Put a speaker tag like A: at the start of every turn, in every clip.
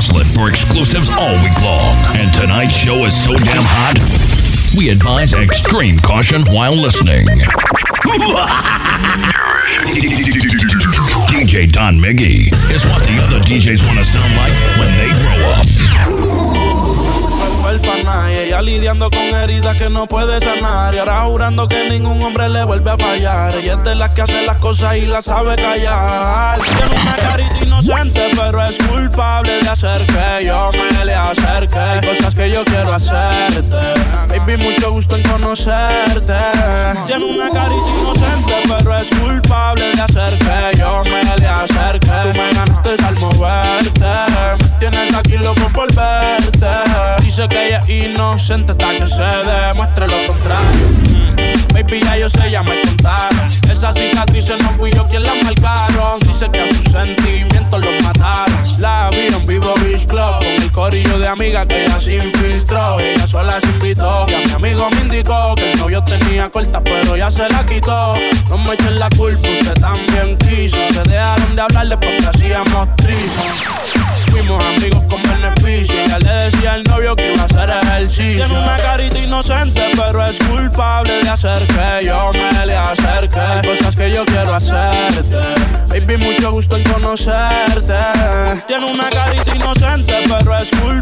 A: hustling for exclusives all week long. And tonight's show is so damn hot, we advise extreme caution while listening. DJ Don Miggy is what the other DJs want to sound like when they grow up.
B: Ella lidiando con heridas que no puede sanar y ahora jurando que ningún hombre le vuelve a fallar. Ella es de las que hace las cosas y las sabe callar. Tiene una carita inocente, pero es culpable de hacer que yo me le acerque. Hay cosas que yo quiero hacerte, baby, mucho gusto en conocerte. Tiene una carita inocente, pero es culpable de hacer que yo me le acerque. Tú me ganaste al moverte, Dice que ella es inocente hasta que se demuestre lo contrario. Mm. Baby, ya yo sé, ya me contaron. Esas cicatrices no fui yo quien las marcaron. Dice que a sus sentimientos los mataron. La vi vivo Beach Club con el corillo de amiga que ella se infiltró. Ella sola se invitó. Y a mi amigo me indicó que el novio tenía corta, pero ya se la quitó. No me echen la culpa, usted también quiso. Se dejaron de hablarle porque hacíamos trizos. Fuimos amigos con beneficio. Ya le decía al novio que iba a hacer ejercicio. Tiene una carita inocente, pero es culpable de hacer que yo me le acerque. Hay cosas que yo quiero hacerte. Baby, mucho gusto en conocerte. Tiene una carita inocente, pero es culpable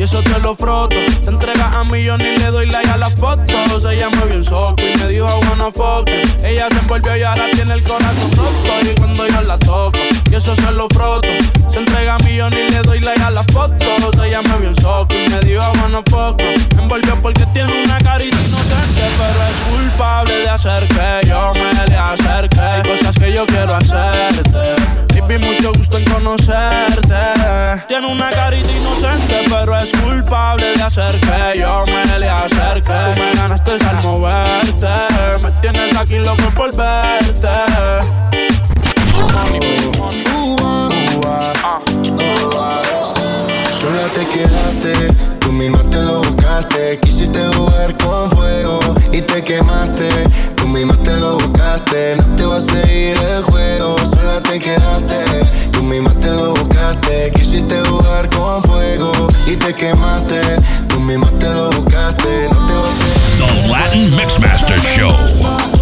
B: y eso te lo froto, te entregas a mí, yo ni le doy like a las fotos. Ella me vio en soco y me dijo una foto. Ella se envolvió y ahora tiene el corazón roto. Y cuando yo la toco y eso se lo froto, se entrega a mí, yo ni le doy like a las fotos. Ella me vio en soco y me dijo una foto. Me envolvió porque tiene una carita inocente, pero es culpable de hacer que yo me le acerque. Hay cosas que yo quiero hacerte. Baby, mucho gusto en conocerte. Tiene una carita inocente, pero es culpable de hacer que yo me le acerque. Tú me ganaste al moverte. Me tienes aquí loco por verte.
C: Sola te quedaste, tú misma te lo buscaste. Quisiste jugar con fuego y te quemaste misma te lo buscaste, no te va a seguir el juego, y te quemaste. Tú te lo buscaste, no te va a.
A: The Latin Mixmaster Show.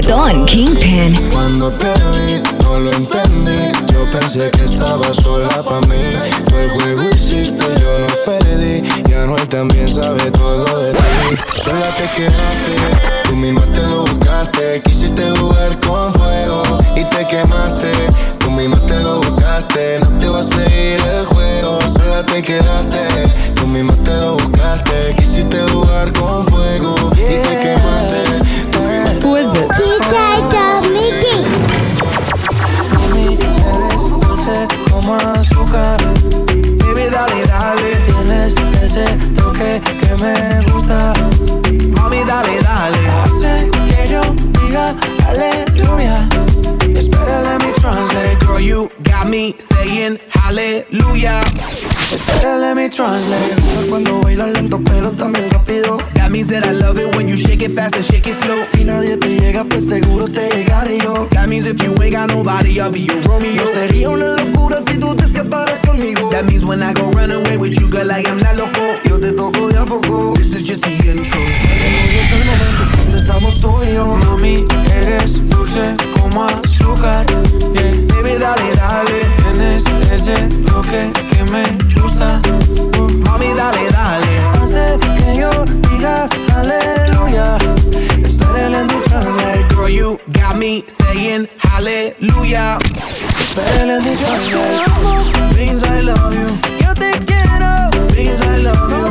D: The Reggaeton Kingpin.
C: Cuando te vi, no lo entendí. Yo pensé que estaba sola para mí. Tú el juego hiciste, yo no perdí. Ya no él también sabe todo de ti. Sola te quedaste, tú misma te lo buscaste. Quisiste jugar con fuego y te quemaste. Tú misma te lo buscaste, no te va a seguir el juego. Sola te quedaste,
E: fast and shake it slow.
A: Si nadie te llega, pues seguro te llegaré yo.
E: That means if you ain't got nobody, I'll be your Romeo.
A: Sería una locura si tú te escaparas conmigo.
E: That means when I go run away with you, girl, I am not loco.
A: Yo te toco de a poco.
E: This is just the intro.
A: Hoy es el momento donde estamos tú y yo.
F: Mami, eres dulce como azúcar. Yeah.
E: Baby, dale, dale.
F: Tienes ese toque que me gusta. Uh,
E: Mami, dale, dale.
A: Hace que yo diga aleluya. Mi translate.
E: Girl, you got me saying hallelujah.
A: Mi translate.
E: Means I love you.
A: Yo te quiero.
E: Means I love you.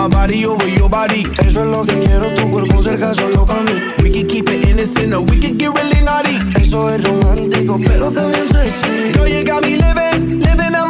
E: My body over your body?
A: Eso es lo que quiero, tu cuerpo cerca solo para mí.
E: We can keep it innocent or we can get really naughty.
A: Eso es romántico, pero también sexy.
E: Girl, you got me living, living out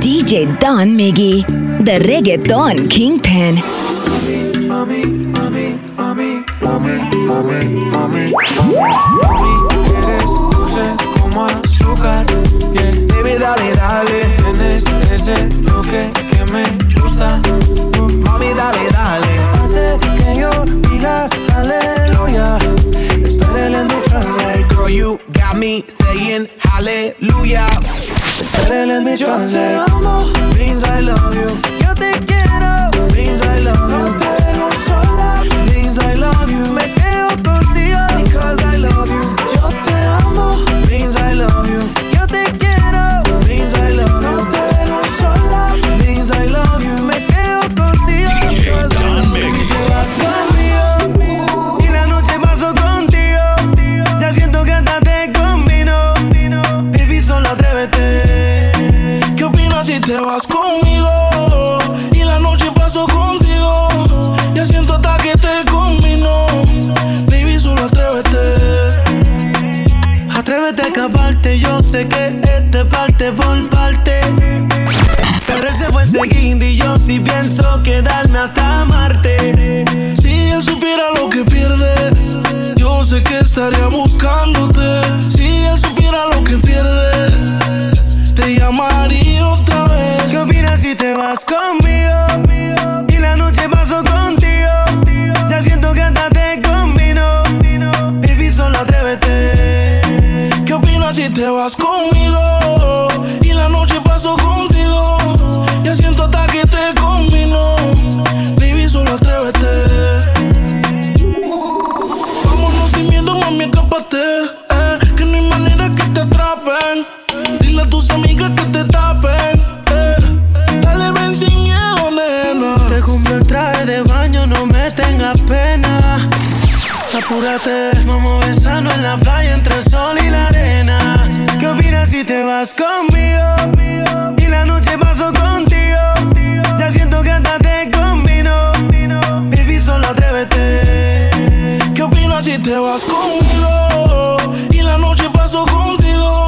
D: DJ Don Miggy, the Reggaeton Kingpin.
F: eres.
E: Baby, dale, dale.
F: Tienes que me gusta.
E: Mami, dale, dale.
A: Translate.
E: Girl, you got me saying hallelujah.
A: Estaré en mi
F: yo te amo,
E: Means I love you.
A: Yo te quiero.
E: Means I love you.
F: Te
G: vas conmigo? Te
A: vas conmigo? Y la noche paso contigo.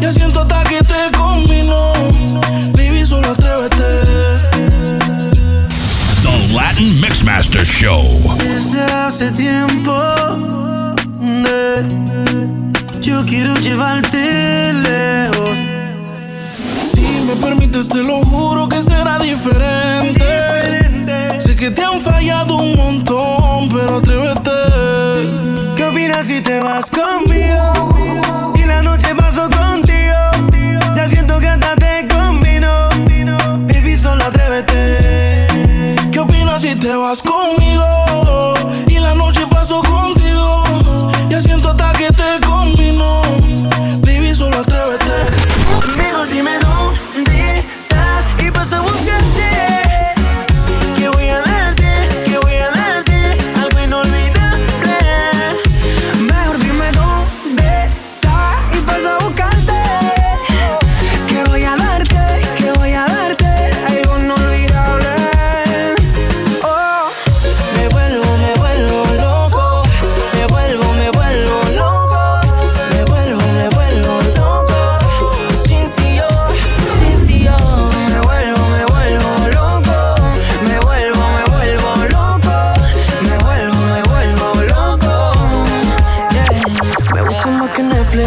A: Ya siento hasta
G: que te combino. Baby, solo atrévete.
H: The Latin Mixmaster Show.
A: Desde hace tiempo yo quiero llevarte lejos.
G: Si me permites, te lo juro que será diferente. Sé que te han fallado un montón, pero atrévete.
A: Vas conmigo?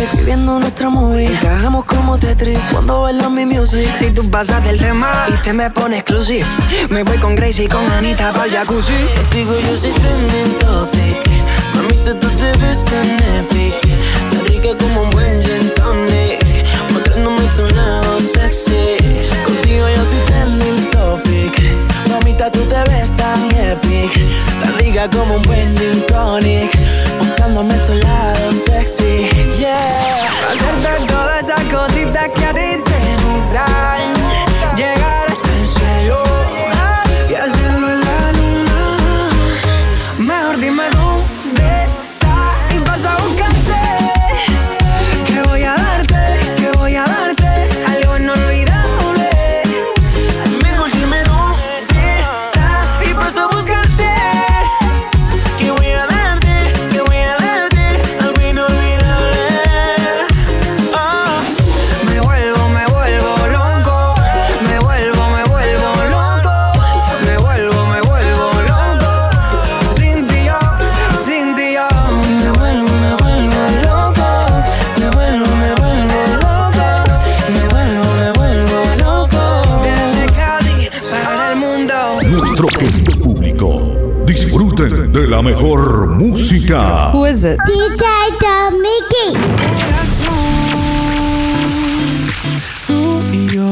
G: Netflix,
A: viendo nuestra movie. Encajamos como
I: Tetris cuando bailan mi music. Si tú pasas del tema y te me pones exclusive, me voy con Gracie y con Anita para jacuzzi.
F: Contigo yo soy trending topic. Mamita, tú te ves tan epic. Tan rica como un buen gin tonic. Mostrándome tu lado sexy.
I: Contigo yo soy trending topic. Mamita, tú te ves tan epic. Tan rica como un buen gin tonic. Mostrándome tu lado sexy. yeah.
J: Ma guarda
K: cosa così da
L: cadente mi stai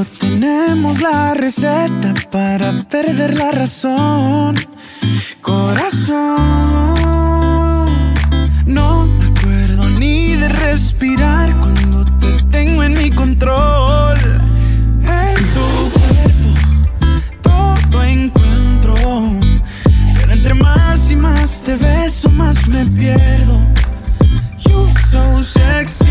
L: Tenemos la receta para perder la razón. Corazón, no me acuerdo ni de respirar cuando te tengo en mi control. En tu cuerpo todo encuentro, pero entre más y más te beso, más me pierdo. You so sexy.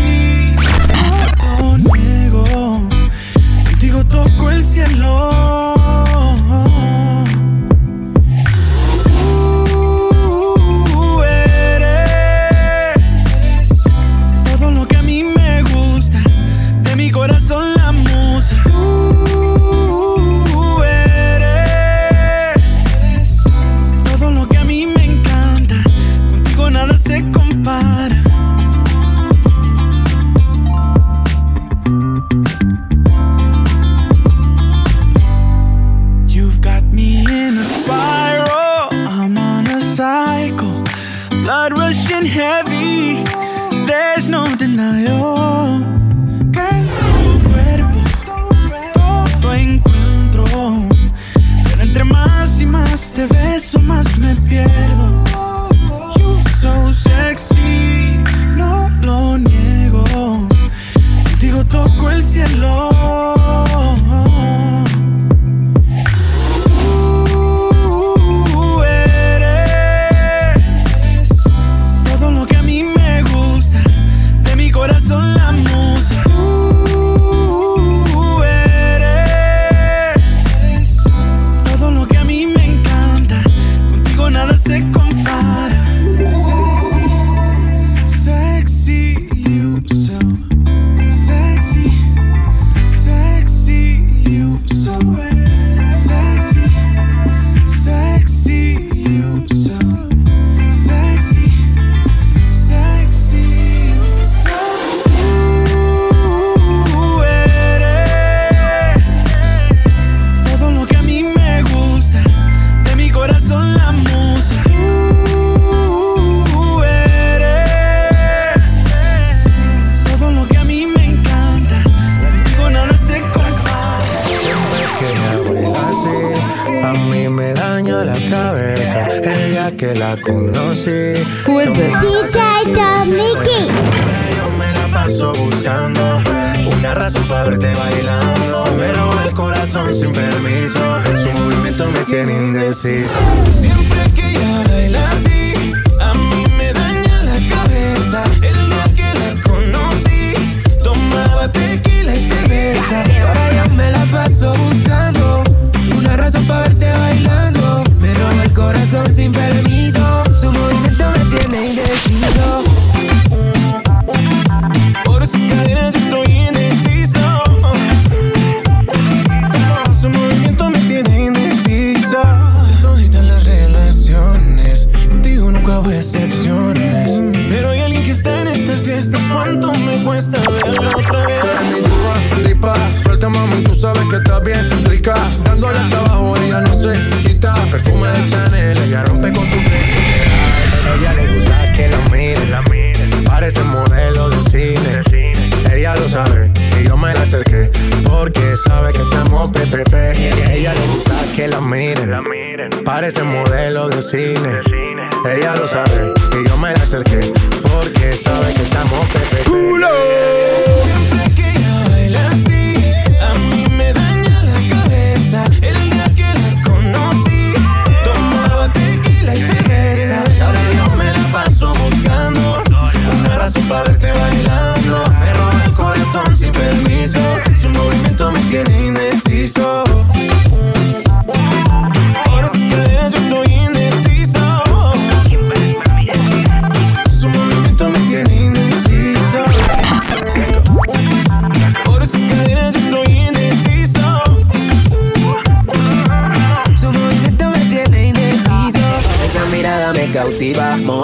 L: la
M: conocí.
J: Who is it?
K: DJ Mickey.
M: Yo me la paso buscando una razón para verte bailando. Me roba el corazón sin permiso. Su movimiento me tiene indeciso.
F: Siempre que porque sabe que estamos PPP.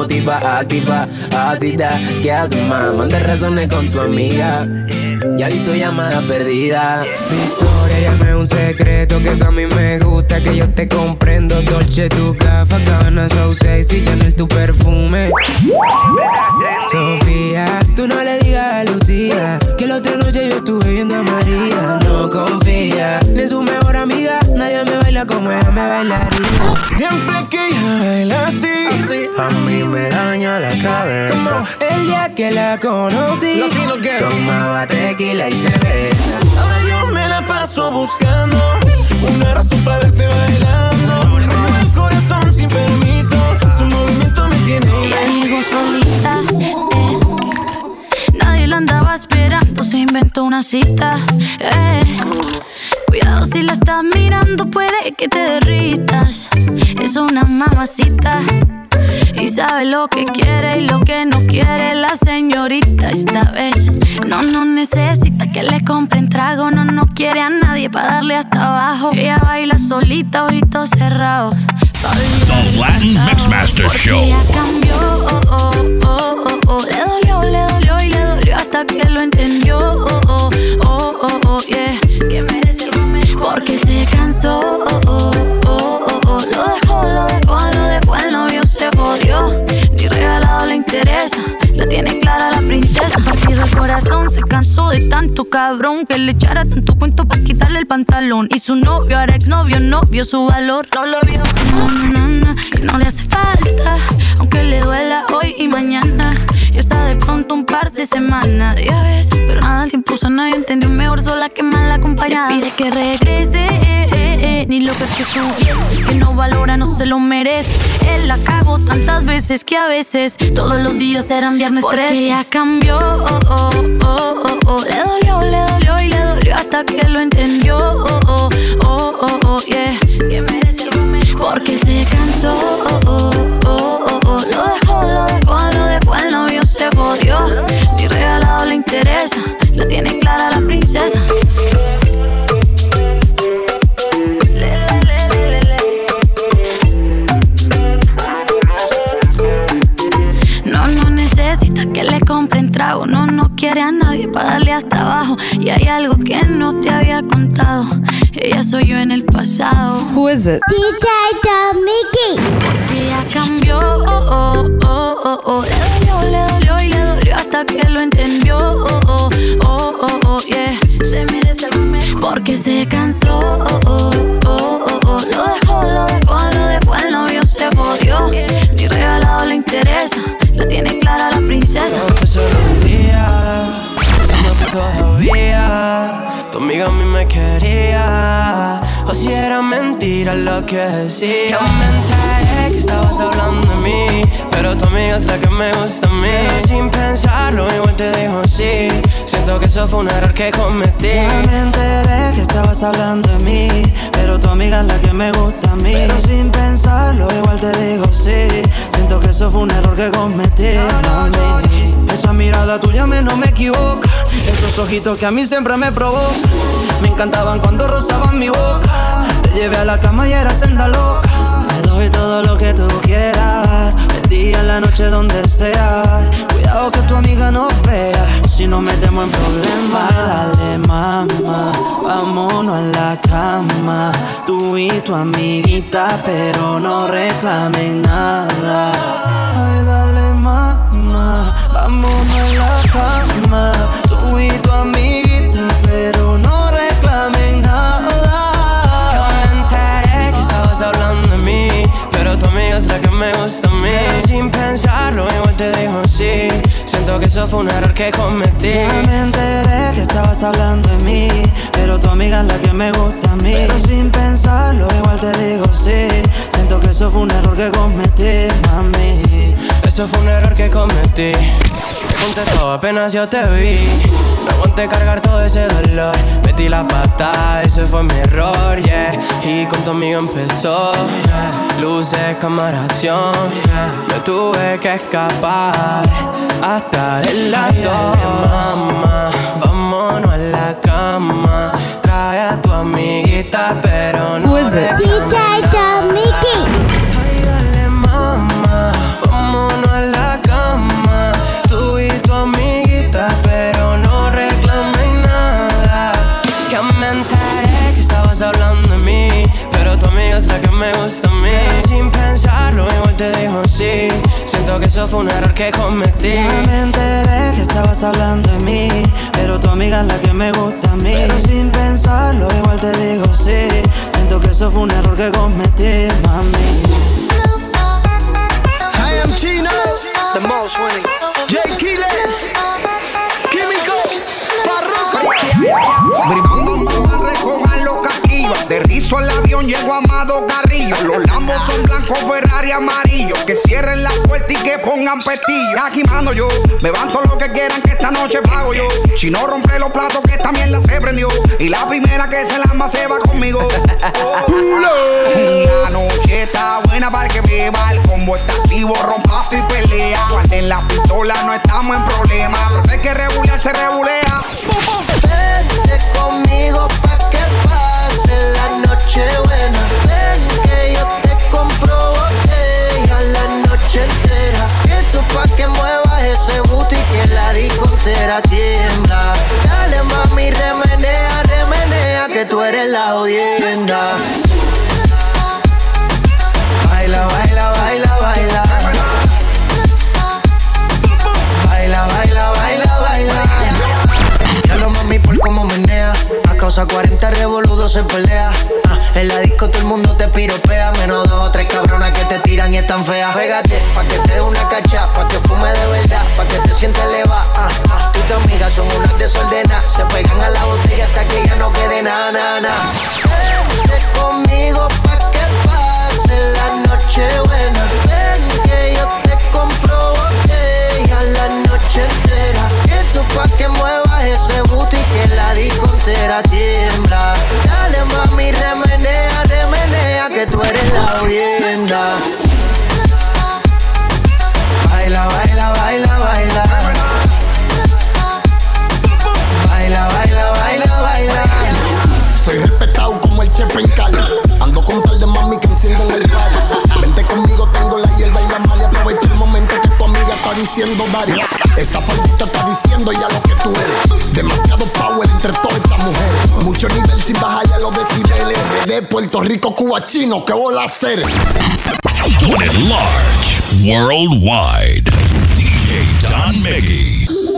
N: Motiva, activa Así ¿qué haces, más? Manda razones con tu amiga. Ya vi tu llamada perdida. Victoria, llame un secreto que a mí me gusta, que yo te comprendo. Dolce, tu café, cabana, so sexy, Chanel, tu perfume. Sofía, tú no le digas a Lucía que la otra noche yo estuve viendo a María. No confía, ni su mejor amiga, nadie me baila como ella me bailaría.
F: Siempre que ella baila así, a mí me daña la cabeza.
N: Como el día que la conocí, tomaba tequila y cerveza.
F: Ahora yo paso buscando una razón para verte bailando. Me roba el corazón sin permiso, su movimiento me tiene.
O: Ella solita, eh. nadie la andaba esperando, se inventó una cita. Eh. Cuidado si la estás mirando, puede que te derritas. Es una mamacita. Y sabe lo que quiere y lo que no quiere la señorita esta vez. No, no necesita que le compren trago, no, no quiere a nadie para darle hasta abajo. Ella baila solita, ojitos cerrados.
H: The Latin Mixmaster Show.
O: Ella cambió, oh, oh, oh, oh, oh. Le dolió, le dolió y le dolió hasta que lo entendió, oh, oh, oh, oh, oh yeah. Que merece lo mejor. Porque se cansó, oh, oh, interesa, la tiene clara la princesa. Partido el corazón, se cansó de tanto cabrón que le echara tanto cuento para quitarle el pantalón. Y su novio, ahora exnovio, no vio su valor. No lo vio, no, no, no le hace falta, aunque le duela hoy y mañana. Y está de pronto un par de semanas, ya ves, pero nada, el tiempo sana y entendió mejor sola que mal acompañada. Le pide que regrese, eh, eh, eh, ni lo que es que su el que no valora no se lo merece. Él la cago tantas veces que a veces todos los días eran viernes Porque 13. ya cambió, oh, oh, oh, oh, oh. le dolió, le dolió y le dolió hasta que lo entendió, oh, oh, oh, oh, oh, yeah. Que merece lo mejor. Porque se cansó, oh, oh, oh, oh, oh. lo dejó, lo dejó, lo dejó, el novio se jodió. Ni regalado le interesa, la tiene clara la princesa. Contado. Ella soy yo en el pasado.
K: Who is it? DJ Mickey.
O: Porque ella cambió. Oh, oh, oh, oh, oh. Le dolió, le dolió y le dolió hasta que lo entendió. Oh, oh, oh, oh, oh, yeah. Se merece algo mejor. Porque se cansó. Oh, oh, oh, oh, oh. Lo dejó, lo dejó, lo dejó. El novio se jodió. Ni regalado le interesa. La tiene clara la princesa.
P: Solo un día, si no sé todavía. Tu amiga a mí me quería. O si era mentira lo que decía. Yo me enteré que estabas hablando de mí. Pero tu amiga es la que me gusta a mí. Pero sin pensarlo, igual te digo sí. Siento que eso fue un error que cometí.
Q: Ya me enteré que estabas hablando de mí. Pero tu amiga es la que me gusta a mí. Pero sin pensarlo, igual te digo sí. Siento que eso fue un error que cometí. mami. Esa mirada tuya me no me equivoca. Esos ojitos que a mí siempre me provocan. Me encantaban cuando rozaban mi boca. Te llevé a la cama y era senda loca. Te doy todo lo que tú quieras. El día, la noche, donde sea. Cuidado que tu amiga nos vea, si nos metemos en problemas. Dale, mamá, vámonos a la cama. Tú y tu amiguita, pero no reclamen nada. Ay, dale, mamá, vámonos a la cama. Tú y tu amiguita, pero
P: me gusta a mí. Sin pensarlo, igual te digo sí. Siento que eso fue un error que cometí.
Q: Ya me enteré que estabas hablando de mí, pero tu amiga es la que me gusta a mí. Pero sin pensarlo, igual te digo sí. Siento que eso fue un error que cometí, mami.
P: Eso fue un error que cometí. Te conté todo apenas yo te vi. No aguanté cargar todo ese dolor. Metí la pata, ese fue mi error, yeah. Y con tu amigo empezó. Luces, cámara, acción. Me tuve que escapar hasta el lado. Mamá, vámonos a la cama. Trae a tu amiguita, pero no. Eso fue un error que cometí.
Q: Ya me enteré que estabas hablando de mí, pero tu amiga es la que me gusta a mí. Pero sin pensarlo, igual te digo sí. Siento que eso fue un error que cometí, mami.
R: Blancos, Ferrari amarillo. Que cierren la puerta y que pongan pestillo. Agimando yo, me van todo lo que quieran que esta noche pago yo. Si no rompe los platos que esta mierda se prendió. Y la primera que se la se va conmigo. La noche está buena para que beba. El combo está activo, rompazo y pelea. Cuando en la pistola no estamos en problema. Pero hay que regular, se regulea.
S: Vente conmigo pa' que pase la noche buena. Noche entera. Tú pa' que muevas ese booty que la discotera tiembla. Dale mami, remenea, remenea, que tú eres la jodienda. Baila, baila, baila, baila. Baila, baila, baila, baila. Ya lo mami por cómo menea. A causa 40 revoludos se pelea. En la disco todo el mundo te piropea. Menos dos o tres cabronas que te tiran y están feas. Pégate, pa' que te dé una cacha, pa' que fume de verdad, pa' que te sientas eleva. Ah, ah, tú y tu amiga son unas desordenadas. Se pegan a la botella hasta que ya no quede nada, nada. Vente conmigo pa' que pase la noche buena. Ven que yo te compro botella la noche entera. Tú pa' que muevas ese booty que la discotera tiembla. Tú eres la jodienda. Baila, baila, baila, baila. Baila, baila, baila, baila.
C: Soy respetado como el Chepe en Cali. Ando con par de mami que encienden el party. Vente conmigo, tengo la hierba y la malla. Aprovecha el momento que tu amiga está diciendo varias. Esa faldita está diciendo ya lo que tú eres. Demasiado power entre todas estas mujeres. Mucho nivel sin bajarle a los decibeles. De Puerto Rico, Cuba, chino, que bola hacer.
A: Doing it large, worldwide. DJ Don Miggy.